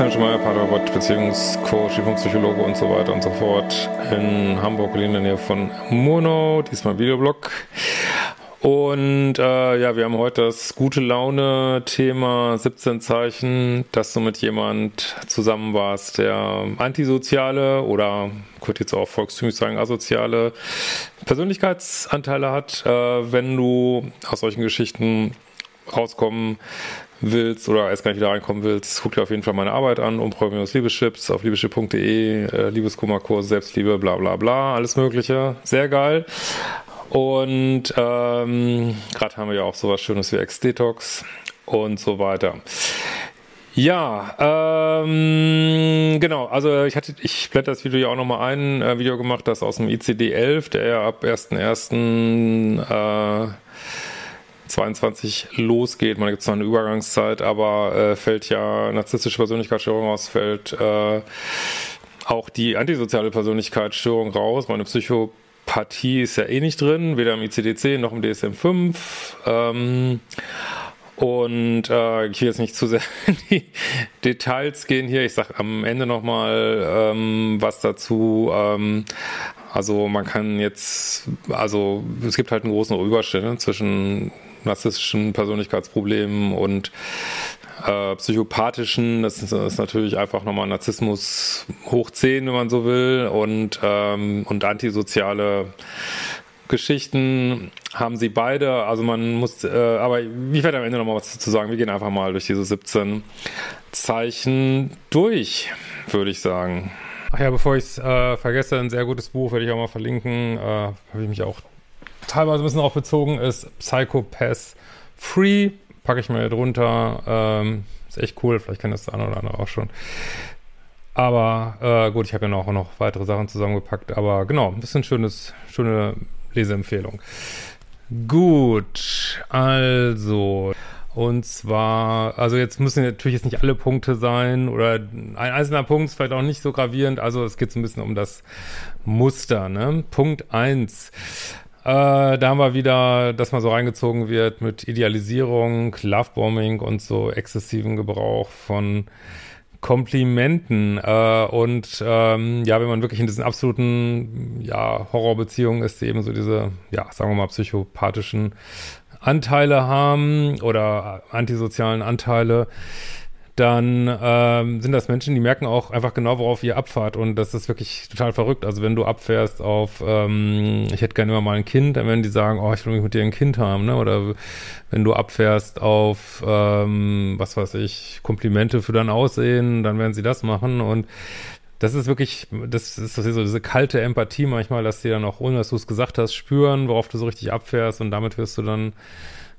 Christian Schmeier, Paartherapeut, Beziehungscoach, Psychologe und so weiter und so fort in Hamburg, in der Nähe von Murnau, diesmal Videoblog. Und äh, ja, wir haben heute das gute Laune-Thema 17 Zeichen, dass du mit jemand zusammen warst, der antisoziale oder könnte jetzt auch volkstümlich sagen asoziale Persönlichkeitsanteile hat. Äh, wenn du aus solchen Geschichten rauskommen willst oder erst gar nicht wieder reinkommen willst, guck dir auf jeden Fall meine Arbeit an, umprogrammierungs Liebeschips auf liebeschipp.de, äh, Liebeskummerkurs, Selbstliebe, bla bla bla, alles mögliche. Sehr geil. Und ähm, gerade haben wir ja auch sowas Schönes wie Ex-Detox und so weiter. Ja, ähm, genau, also ich hatte, ich blende das Video ja auch nochmal ein, äh, Video gemacht, das aus dem ICD-11, der ja ab 1.1. Äh, 22 losgeht. Man gibt zwar eine Übergangszeit, aber äh, fällt ja narzisstische Persönlichkeitsstörung aus, fällt äh, auch die antisoziale Persönlichkeitsstörung raus. Meine Psychopathie ist ja eh nicht drin, weder im ICD-10 noch im DSM-5. Ähm, und äh, ich will jetzt nicht zu sehr in die Details gehen hier. Ich sage am Ende nochmal ähm, was dazu. Ähm, also man kann jetzt, also es gibt halt einen großen Überschnitt ne, zwischen narzisstischen Persönlichkeitsproblemen und äh, psychopathischen. Das ist, ist natürlich einfach nochmal Narzissmus hoch 10, wenn man so will, und, ähm, und antisoziale Geschichten haben sie beide. Also man muss, äh, aber ich werde am Ende nochmal was dazu sagen. Wir gehen einfach mal durch diese 17 Zeichen durch, würde ich sagen. Ach ja, bevor ich es äh, vergesse, ein sehr gutes Buch werde ich auch mal verlinken. Äh, Habe ich mich auch teilweise ein bisschen darauf bezogen ist, Psychopath Free, packe ich mir drunter. Ähm, ist echt cool, vielleicht kennt das der eine oder andere auch schon. Aber äh, gut, ich habe ja noch, noch weitere Sachen zusammengepackt. Aber genau, ein bisschen schönes, schöne Leseempfehlung. Gut, also. Und zwar, also jetzt müssen natürlich jetzt nicht alle Punkte sein oder ein einzelner Punkt ist vielleicht auch nicht so gravierend. Also es geht so ein bisschen um das Muster. Ne? Punkt eins äh, da haben wir wieder, dass man so reingezogen wird mit Idealisierung, Lovebombing und so exzessiven Gebrauch von Komplimenten. Äh, und ähm, ja, wenn man wirklich in diesen absoluten ja, Horrorbeziehungen ist, die eben so diese, ja, sagen wir mal, psychopathischen Anteile haben oder antisozialen Anteile, dann ähm, sind das Menschen, die merken auch einfach genau, worauf ihr abfahrt. Und das ist wirklich total verrückt. Also wenn du abfährst auf, ähm, ich hätte gerne immer mal ein Kind, dann werden die sagen, oh, ich will mich mit dir ein Kind haben. Ne? Oder wenn du abfährst auf, ähm, was weiß ich, Komplimente für dein Aussehen, dann werden sie das machen. Und das ist wirklich, das ist so diese kalte Empathie manchmal, dass die dann auch, ohne dass du es gesagt hast, spüren, worauf du so richtig abfährst und damit wirst du dann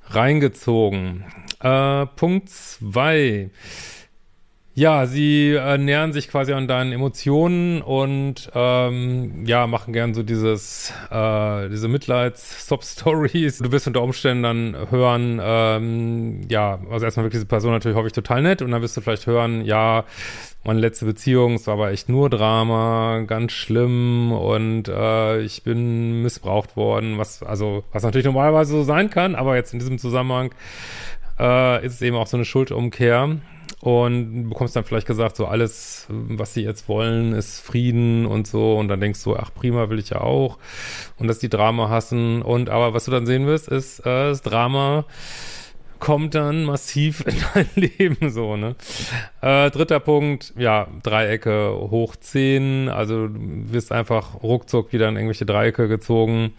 reingezogen. Äh, Punkt zwei. Ja, sie äh, nähern sich quasi an deinen Emotionen und ähm, ja, machen gern so dieses, äh, diese Mitleids-Stop-Stories. Du wirst unter Umständen dann hören, ähm, ja, also erstmal wirklich diese Person natürlich hoffe ich total nett und dann wirst du vielleicht hören, ja, meine letzte Beziehung, es war aber echt nur Drama, ganz schlimm und äh, ich bin missbraucht worden, was also was natürlich normalerweise so sein kann, aber jetzt in diesem Zusammenhang äh, ist es eben auch so eine Schuldumkehr und bekommst dann vielleicht gesagt, so alles, was sie jetzt wollen, ist Frieden und so und dann denkst du, ach prima, will ich ja auch und dass die Drama hassen und aber was du dann sehen wirst, ist äh, das Drama kommt dann massiv in dein Leben so, ne? Äh, dritter Punkt, ja, Dreiecke hoch 10, also du wirst einfach ruckzuck wieder in irgendwelche Dreiecke gezogen.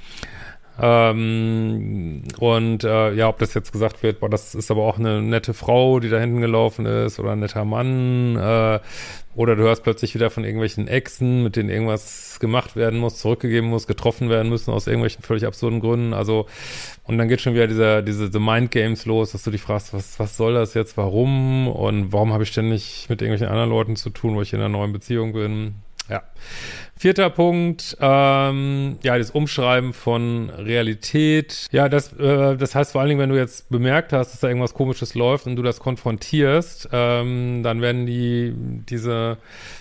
Ähm, und äh, ja, ob das jetzt gesagt wird, boah, das ist aber auch eine nette Frau, die da hinten gelaufen ist, oder ein netter Mann, äh, oder du hörst plötzlich wieder von irgendwelchen Exen, mit denen irgendwas gemacht werden muss, zurückgegeben muss, getroffen werden müssen aus irgendwelchen völlig absurden Gründen. Also, und dann geht schon wieder dieser, diese the Mind Games los, dass du dich fragst, was, was soll das jetzt, warum und warum habe ich ständig mit irgendwelchen anderen Leuten zu tun, wo ich in einer neuen Beziehung bin. Ja. Vierter Punkt, ähm, ja, das Umschreiben von Realität. Ja, das, äh, das heißt vor allen Dingen, wenn du jetzt bemerkt hast, dass da irgendwas Komisches läuft und du das konfrontierst, ähm, dann werden die, diese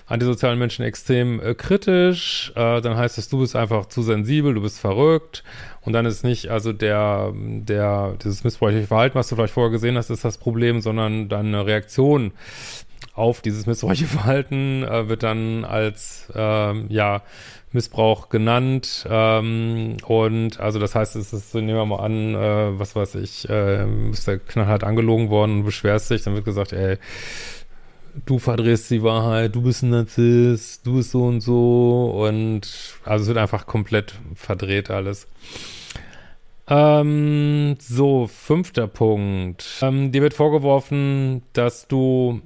antisozialen Menschen extrem äh, kritisch. Äh, dann heißt es, du bist einfach zu sensibel, du bist verrückt. Und dann ist nicht, also der, der, dieses missbräuchliche Verhalten, was du vielleicht vorher gesehen hast, ist das Problem, sondern deine Reaktion auf dieses missbräuchliche Verhalten äh, wird dann als ähm, ja Missbrauch genannt ähm, und also das heißt, es ist, nehmen wir mal an, äh, was weiß ich, äh, ist der knallhart angelogen worden und beschwerst dich, dann wird gesagt, ey, du verdrehst die Wahrheit, du bist ein Narzisst, du bist so und so und also es wird einfach komplett verdreht alles. Ähm, so, fünfter Punkt. Ähm, dir wird vorgeworfen, dass du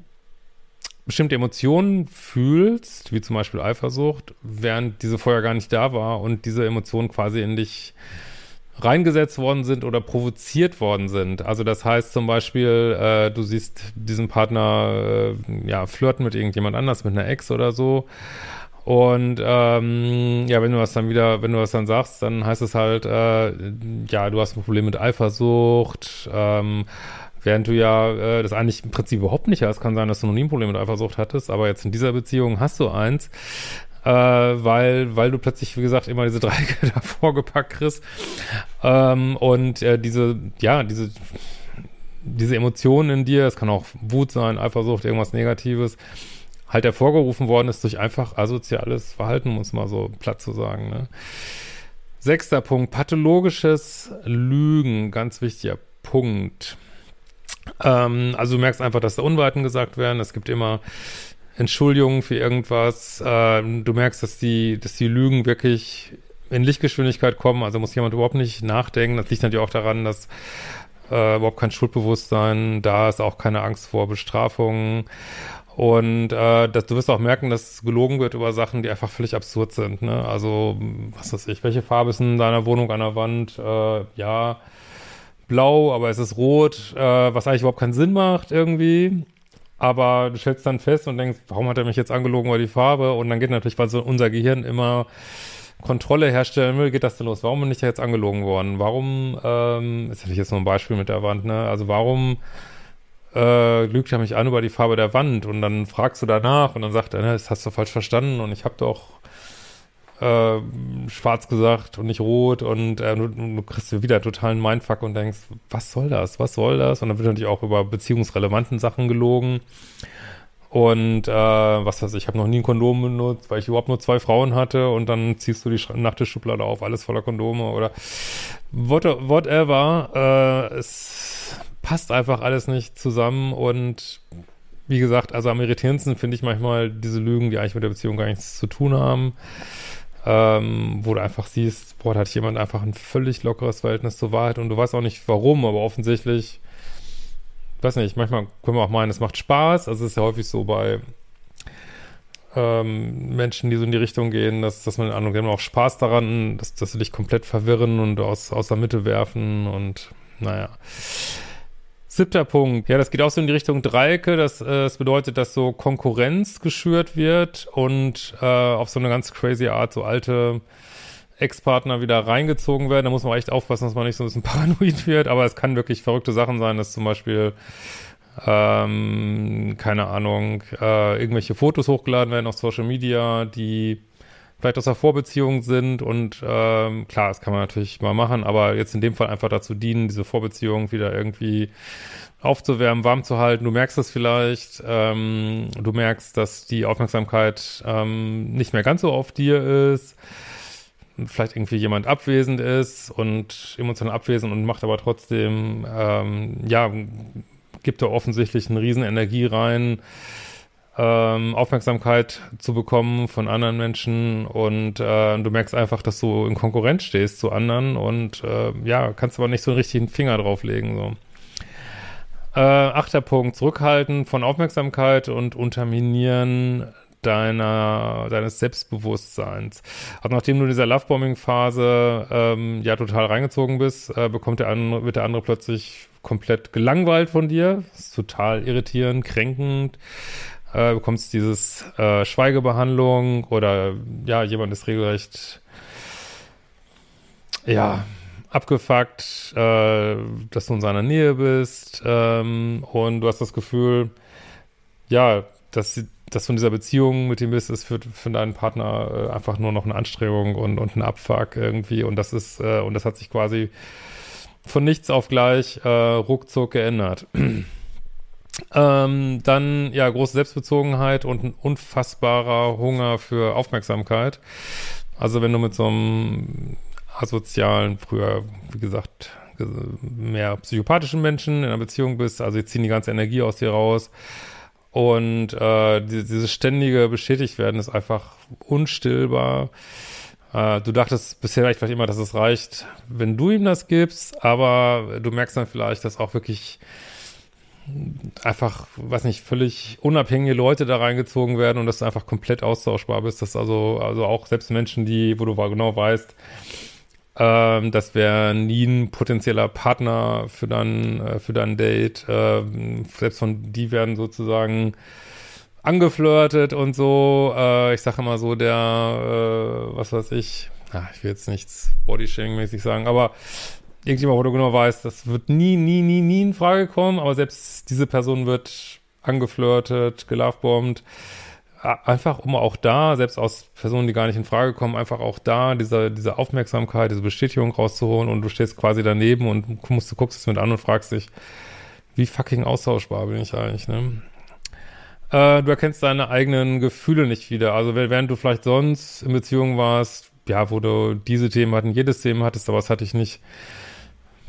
bestimmte Emotionen fühlst, wie zum Beispiel Eifersucht, während diese vorher gar nicht da war und diese Emotionen quasi in dich reingesetzt worden sind oder provoziert worden sind. Also das heißt zum Beispiel, äh, du siehst diesen Partner äh, ja flirten mit irgendjemand anders, mit einer Ex oder so. Und ähm, ja, wenn du das dann wieder, wenn du das dann sagst, dann heißt es halt, äh, ja, du hast ein Problem mit Eifersucht, ähm, Während du ja äh, das eigentlich im Prinzip überhaupt nicht hast, kann sein, dass du noch nie ein Problem mit Eifersucht hattest, aber jetzt in dieser Beziehung hast du eins, äh, weil, weil du plötzlich, wie gesagt, immer diese Dreiecke davor gepackt kriegst. Ähm, und äh, diese, ja, diese, diese Emotionen in dir, es kann auch Wut sein, Eifersucht, irgendwas Negatives, halt hervorgerufen worden ist durch einfach asoziales Verhalten, muss mal so platt zu sagen. Ne? Sechster Punkt, pathologisches Lügen, ganz wichtiger Punkt. Ähm, also du merkst einfach, dass da Unwahrheiten gesagt werden. Es gibt immer Entschuldigungen für irgendwas. Ähm, du merkst, dass die, dass die Lügen wirklich in Lichtgeschwindigkeit kommen. Also muss jemand überhaupt nicht nachdenken. Das liegt natürlich auch daran, dass äh, überhaupt kein Schuldbewusstsein da ist, auch keine Angst vor Bestrafungen. Und äh, dass, du wirst auch merken, dass gelogen wird über Sachen, die einfach völlig absurd sind. Ne? Also, was weiß ich, welche Farbe ist in deiner Wohnung an der Wand? Äh, ja, blau, aber es ist rot, äh, was eigentlich überhaupt keinen Sinn macht irgendwie. Aber du stellst dann fest und denkst, warum hat er mich jetzt angelogen über die Farbe? Und dann geht natürlich, weil so unser Gehirn immer Kontrolle herstellen will, geht das denn los? Warum bin ich da jetzt angelogen worden? Warum, ähm, ist natürlich jetzt nur ein Beispiel mit der Wand, ne? Also warum äh, lügt er mich an über die Farbe der Wand? Und dann fragst du danach und dann sagt er, ne, das hast du falsch verstanden und ich habe doch äh, schwarz gesagt und nicht rot und äh, du, du kriegst wieder totalen Mindfuck und denkst, was soll das, was soll das? Und dann wird natürlich auch über beziehungsrelevanten Sachen gelogen. Und äh, was weiß ich, ich habe noch nie ein Kondom benutzt, weil ich überhaupt nur zwei Frauen hatte und dann ziehst du die Nachttischschublade auf, alles voller Kondome oder whatever. Äh, es passt einfach alles nicht zusammen und wie gesagt, also am irritierendsten finde ich manchmal diese Lügen, die eigentlich mit der Beziehung gar nichts zu tun haben ähm, wo du einfach siehst, boah, da hat jemand einfach ein völlig lockeres Verhältnis zur Wahrheit und du weißt auch nicht warum, aber offensichtlich, weiß nicht, manchmal können wir auch meinen, es macht Spaß, also es ist ja häufig so bei ähm, Menschen, die so in die Richtung gehen, dass, dass man den Ahnung, die haben auch Spaß daran, dass, dass sie dich komplett verwirren und aus, aus der Mitte werfen und naja. Siebter Punkt. Ja, das geht auch so in die Richtung Dreiecke. Das, äh, das bedeutet, dass so Konkurrenz geschürt wird und äh, auf so eine ganz crazy Art so alte Ex-Partner wieder reingezogen werden. Da muss man echt aufpassen, dass man nicht so ein bisschen paranoid wird. Aber es kann wirklich verrückte Sachen sein, dass zum Beispiel ähm, keine Ahnung, äh, irgendwelche Fotos hochgeladen werden auf Social Media, die vielleicht aus der Vorbeziehung sind und ähm, klar, das kann man natürlich mal machen, aber jetzt in dem Fall einfach dazu dienen, diese Vorbeziehung wieder irgendwie aufzuwärmen, warm zu halten. Du merkst das vielleicht, ähm, du merkst, dass die Aufmerksamkeit ähm, nicht mehr ganz so auf dir ist. vielleicht irgendwie jemand abwesend ist und emotional abwesend und macht aber trotzdem, ähm, ja, gibt da offensichtlich eine riesen Energie rein, ähm, Aufmerksamkeit zu bekommen von anderen Menschen und äh, du merkst einfach, dass du in Konkurrenz stehst zu anderen und äh, ja, kannst aber nicht so einen richtigen Finger drauflegen, so. Äh, achter Punkt, Zurückhalten von Aufmerksamkeit und Unterminieren deiner, deines Selbstbewusstseins. Also nachdem du in dieser Lovebombing-Phase ähm, ja total reingezogen bist, äh, bekommt der andere, wird der andere plötzlich komplett gelangweilt von dir. Das ist total irritierend, kränkend. Äh, bekommst dieses äh, Schweigebehandlung oder ja, jemand ist regelrecht ja, abgefuckt, äh, dass du in seiner Nähe bist ähm, und du hast das Gefühl, ja, dass, dass du in dieser Beziehung mit ihm bist, ist für, für deinen Partner äh, einfach nur noch eine Anstrengung und, und ein Abfuck irgendwie und das ist, äh, und das hat sich quasi von nichts auf gleich äh, ruckzuck geändert. Ähm, dann, ja, große Selbstbezogenheit und ein unfassbarer Hunger für Aufmerksamkeit. Also wenn du mit so einem asozialen, früher, wie gesagt, mehr psychopathischen Menschen in einer Beziehung bist, also die ziehen die ganze Energie aus dir raus. Und äh, dieses ständige bestätigt werden ist einfach unstillbar. Äh, du dachtest bisher vielleicht immer, dass es reicht, wenn du ihm das gibst, aber du merkst dann vielleicht, dass auch wirklich einfach, weiß nicht, völlig unabhängige Leute da reingezogen werden und dass du einfach komplett austauschbar bist. Dass also, also auch selbst Menschen, die, wo du genau weißt, ähm, das wäre nie ein potenzieller Partner für dein, äh, für dein Date. Ähm, selbst von die werden sozusagen angeflirtet und so. Äh, ich sage immer so, der, äh, was weiß ich, ja, ich will jetzt nichts Bodyshaming-mäßig sagen, aber irgendjemand, wo du genau weißt, das wird nie, nie, nie, nie in Frage kommen, aber selbst diese Person wird angeflirtet, gelovebombt einfach um auch da, selbst aus Personen, die gar nicht in Frage kommen, einfach auch da diese, diese Aufmerksamkeit, diese Bestätigung rauszuholen und du stehst quasi daneben und musst, du guckst es mit an und fragst dich, wie fucking austauschbar bin ich eigentlich, ne? Äh, du erkennst deine eigenen Gefühle nicht wieder. Also während du vielleicht sonst in Beziehungen warst, ja, wo du diese Themen hatten, jedes Thema hattest, aber das hatte ich nicht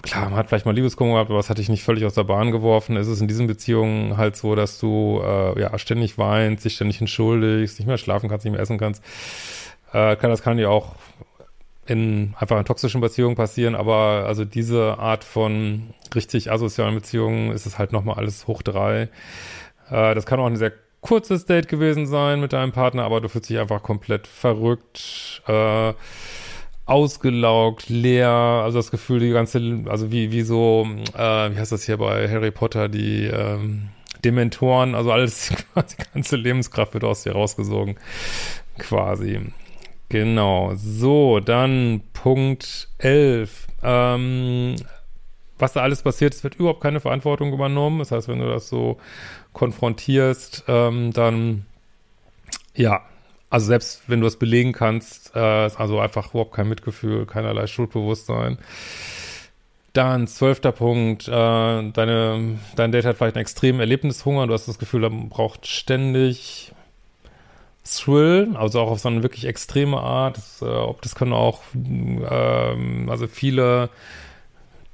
klar, man hat vielleicht mal Liebeskummer gehabt, aber das hatte ich nicht völlig aus der Bahn geworfen. Es ist in diesen Beziehungen halt so, dass du äh, ja ständig weinst, dich ständig entschuldigst, nicht mehr schlafen kannst, nicht mehr essen kannst. Äh, kann, das kann ja auch in einfach in toxischen Beziehungen passieren, aber also diese Art von richtig asozialen Beziehungen ist es halt nochmal alles hoch drei. Äh, das kann auch ein sehr kurzes Date gewesen sein mit deinem Partner, aber du fühlst dich einfach komplett verrückt. Äh, ausgelaugt, leer, also das Gefühl, die ganze, also wie, wie so, äh, wie heißt das hier bei Harry Potter, die ähm, Dementoren, also alles, die ganze Lebenskraft wird aus dir rausgesogen, quasi. Genau, so, dann Punkt 11. Ähm, was da alles passiert, es wird überhaupt keine Verantwortung übernommen. Das heißt, wenn du das so konfrontierst, ähm, dann ja, also selbst wenn du es belegen kannst, äh, ist also einfach überhaupt kein Mitgefühl, keinerlei Schuldbewusstsein. Dann zwölfter Punkt, äh, deine, dein Date hat vielleicht einen extremen Erlebnishunger, du hast das Gefühl, er braucht ständig Thrill, also auch auf so eine wirklich extreme Art. Das, äh, ob das können auch, ähm, also viele,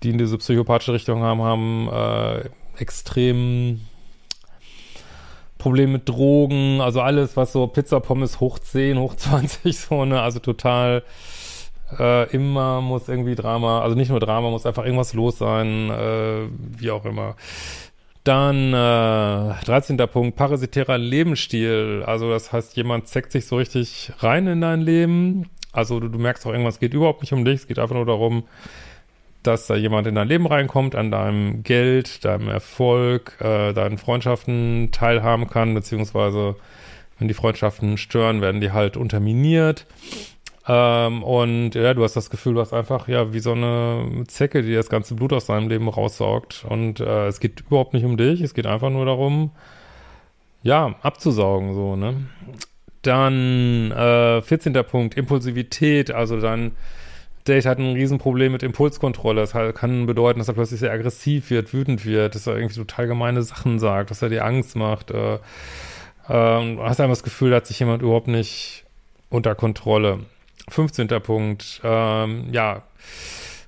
die in diese psychopathische Richtung haben, haben äh, extrem Problem mit Drogen, also alles, was so Pizza, Pommes hoch 10, hoch 20, so, ne, also total äh, immer muss irgendwie Drama, also nicht nur Drama, muss einfach irgendwas los sein, äh, wie auch immer. Dann äh, 13. Punkt, parasitärer Lebensstil. Also das heißt, jemand zeckt sich so richtig rein in dein Leben. Also du, du merkst auch, irgendwas geht überhaupt nicht um dich. Es geht einfach nur darum, dass da jemand in dein Leben reinkommt, an deinem Geld, deinem Erfolg, äh, deinen Freundschaften teilhaben kann, beziehungsweise wenn die Freundschaften stören, werden die halt unterminiert. Ähm, und ja, du hast das Gefühl, du hast einfach ja wie so eine Zecke, die das ganze Blut aus deinem Leben raussaugt. Und äh, es geht überhaupt nicht um dich, es geht einfach nur darum, ja, abzusaugen, so, ne? Dann äh, 14. Punkt, Impulsivität, also dann Date hat ein Riesenproblem mit Impulskontrolle. Das kann bedeuten, dass er plötzlich sehr aggressiv wird, wütend wird, dass er irgendwie total gemeine Sachen sagt, dass er dir Angst macht. Äh, äh, hast einfach das Gefühl, da hat sich jemand überhaupt nicht unter Kontrolle. 15. Punkt, ähm, ja,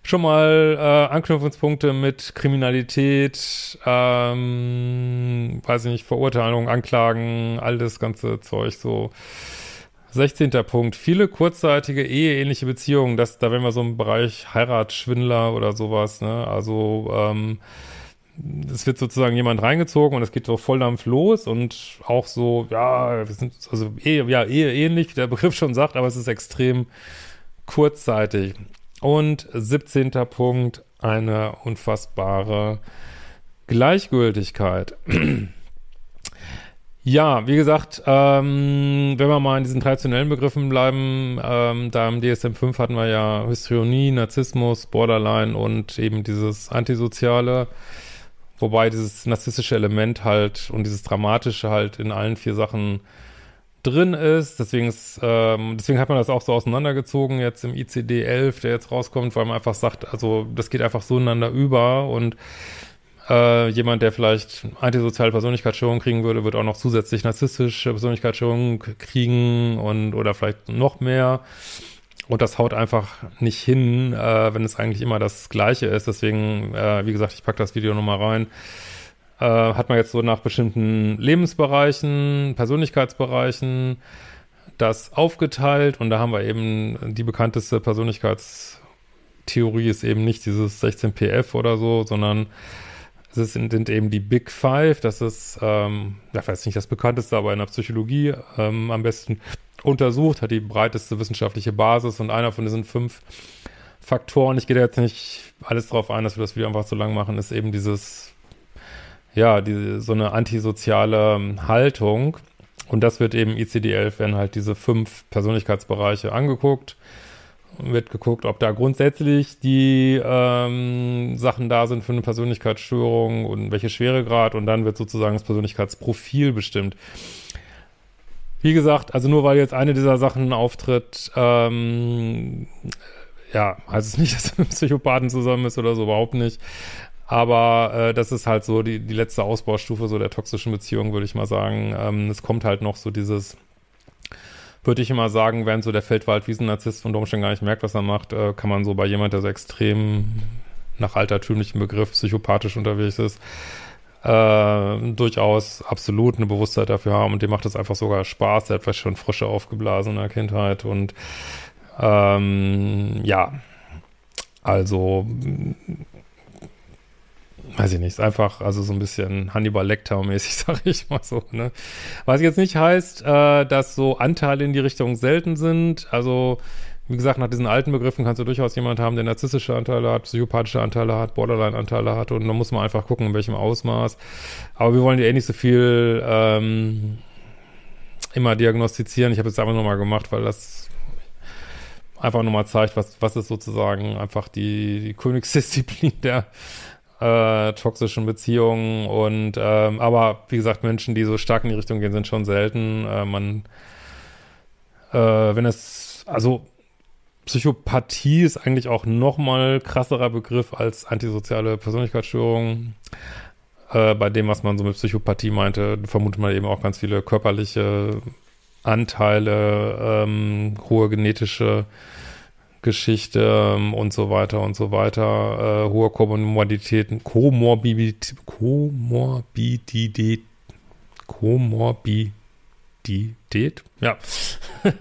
schon mal äh, Anknüpfungspunkte mit Kriminalität, ähm, weiß ich nicht, Verurteilung, Anklagen, all das ganze Zeug so. 16. Punkt. Viele kurzzeitige eheähnliche Beziehungen. Das, da wären wir so im Bereich Heiratsschwindler oder sowas, ne? Also, ähm, es wird sozusagen jemand reingezogen und es geht so Volldampf los und auch so, ja, wir sind, also Ehe, ja, Ehe ähnlich, wie der Begriff schon sagt, aber es ist extrem kurzzeitig. Und 17. Punkt, eine unfassbare Gleichgültigkeit. ja, wie gesagt, ähm, wenn wir mal in diesen traditionellen Begriffen bleiben, ähm, da im DSM-5 hatten wir ja Hystrionie, Narzissmus, Borderline und eben dieses Antisoziale. Wobei dieses narzisstische Element halt und dieses Dramatische halt in allen vier Sachen drin ist. Deswegen ist, ähm, deswegen hat man das auch so auseinandergezogen jetzt im ICD 11, der jetzt rauskommt, weil man einfach sagt, also das geht einfach so ineinander über und äh, jemand, der vielleicht antisoziale Persönlichkeitsstörungen kriegen würde, wird auch noch zusätzlich narzisstische Persönlichkeitsstörungen kriegen und oder vielleicht noch mehr. Und das haut einfach nicht hin, äh, wenn es eigentlich immer das Gleiche ist. Deswegen, äh, wie gesagt, ich packe das Video nochmal rein. Äh, hat man jetzt so nach bestimmten Lebensbereichen, Persönlichkeitsbereichen das aufgeteilt. Und da haben wir eben die bekannteste Persönlichkeitstheorie ist eben nicht dieses 16pf oder so, sondern es sind, sind eben die Big Five. Das ist, ähm, ja, weiß nicht das bekannteste, aber in der Psychologie ähm, am besten untersucht, hat die breiteste wissenschaftliche Basis und einer von diesen fünf Faktoren, ich gehe jetzt nicht alles drauf ein, dass wir das Video einfach so lang machen, ist eben dieses, ja, diese, so eine antisoziale ähm, Haltung. Und das wird eben ICD-11, werden halt diese fünf Persönlichkeitsbereiche angeguckt. Wird geguckt, ob da grundsätzlich die ähm, Sachen da sind für eine Persönlichkeitsstörung und welche Schweregrad. Und dann wird sozusagen das Persönlichkeitsprofil bestimmt. Wie gesagt, also nur weil jetzt eine dieser Sachen auftritt, ähm, ja, heißt es nicht, dass er mit Psychopathen zusammen ist oder so, überhaupt nicht. Aber äh, das ist halt so die, die letzte Ausbaustufe so der toxischen Beziehung, würde ich mal sagen. Ähm, es kommt halt noch so dieses, würde ich immer sagen, während so der Feldwald-Wiesen-Narzisst von Domstein gar nicht merkt, was er macht, äh, kann man so bei jemand, der so extrem nach altertümlichem Begriff psychopathisch unterwegs ist, äh, durchaus absolut eine Bewusstheit dafür haben. Und dem macht es einfach sogar Spaß. Der hat vielleicht schon Frische aufgeblasen in der Kindheit. Und ähm, ja, also weiß ich nicht, ist einfach, also so ein bisschen Hannibal Lecter-mäßig, sag ich mal so, ne? Was jetzt nicht heißt, äh, dass so Anteile in die Richtung selten sind, also wie gesagt, nach diesen alten Begriffen kannst du durchaus jemand haben, der narzisstische Anteile hat, psychopathische Anteile hat, Borderline-Anteile hat und da muss man einfach gucken, in welchem Ausmaß. Aber wir wollen dir eh nicht so viel ähm, immer diagnostizieren. Ich habe es einfach nochmal gemacht, weil das einfach nochmal zeigt, was, was ist sozusagen einfach die, die Königsdisziplin der äh, toxischen Beziehungen und ähm, aber wie gesagt, Menschen, die so stark in die Richtung gehen, sind schon selten. Äh, man äh, wenn es also Psychopathie ist eigentlich auch noch mal krasserer Begriff als antisoziale Persönlichkeitsstörung. Äh, bei dem, was man so mit Psychopathie meinte, vermutet man eben auch ganz viele körperliche Anteile, ähm, hohe genetische Geschichte ähm, und so weiter und so weiter, äh, hohe Komorbiditäten, Komorbidität, Komorbidität, Komorbidität, ja,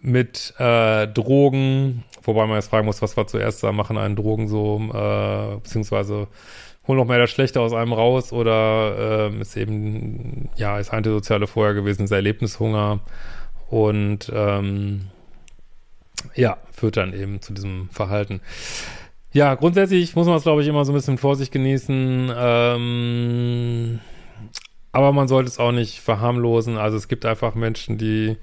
mit äh, Drogen, wobei man jetzt fragen muss, was war zuerst da, machen einen Drogen so, äh, beziehungsweise holen noch mehr das Schlechte aus einem raus oder äh, ist eben, ja, ist antisoziale vorher gewesen, ist Erlebnishunger und ähm, ja, führt dann eben zu diesem Verhalten. Ja, grundsätzlich muss man es, glaube ich, immer so ein bisschen Vorsicht genießen. Ähm, aber man sollte es auch nicht verharmlosen. Also es gibt einfach Menschen, die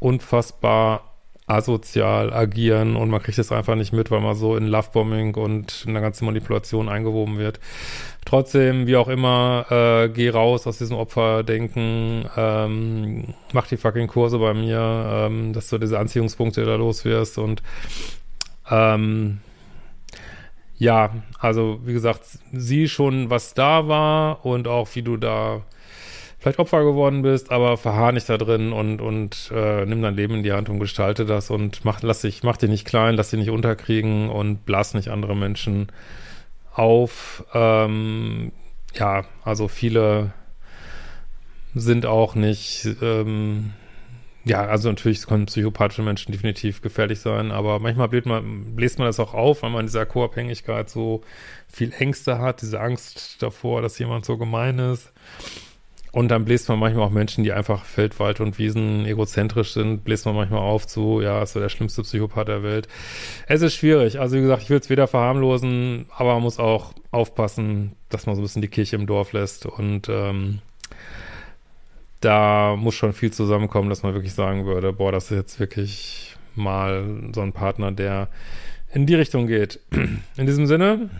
unfassbar asozial agieren und man kriegt es einfach nicht mit, weil man so in Lovebombing und in der ganzen Manipulation eingewoben wird. Trotzdem, wie auch immer, äh, geh raus aus diesem Opferdenken, ähm, mach die fucking Kurse bei mir, ähm, dass du diese Anziehungspunkte da los wirst und ähm, ja, also wie gesagt, sieh schon, was da war und auch wie du da vielleicht Opfer geworden bist, aber verharr nicht da drin und, und äh, nimm dein Leben in die Hand und gestalte das und mach, lass dich, mach dich nicht klein, lass dich nicht unterkriegen und blas nicht andere Menschen auf. Ähm, ja, also viele sind auch nicht, ähm, ja, also natürlich können psychopathische Menschen definitiv gefährlich sein, aber manchmal bläst man, bläst man das auch auf, weil man in dieser Co-Abhängigkeit so viel Ängste hat, diese Angst davor, dass jemand so gemein ist. Und dann bläst man manchmal auch Menschen, die einfach Feld, Wald und Wiesen egozentrisch sind, bläst man manchmal auf zu, ja, ist so der schlimmste Psychopath der Welt. Es ist schwierig. Also wie gesagt, ich will es weder verharmlosen, aber man muss auch aufpassen, dass man so ein bisschen die Kirche im Dorf lässt. Und ähm, da muss schon viel zusammenkommen, dass man wirklich sagen würde, boah, das ist jetzt wirklich mal so ein Partner, der in die Richtung geht. In diesem Sinne,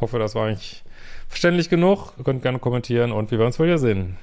hoffe, das war eigentlich verständlich genug. Ihr könnt gerne kommentieren und wir werden uns wohl wieder sehen.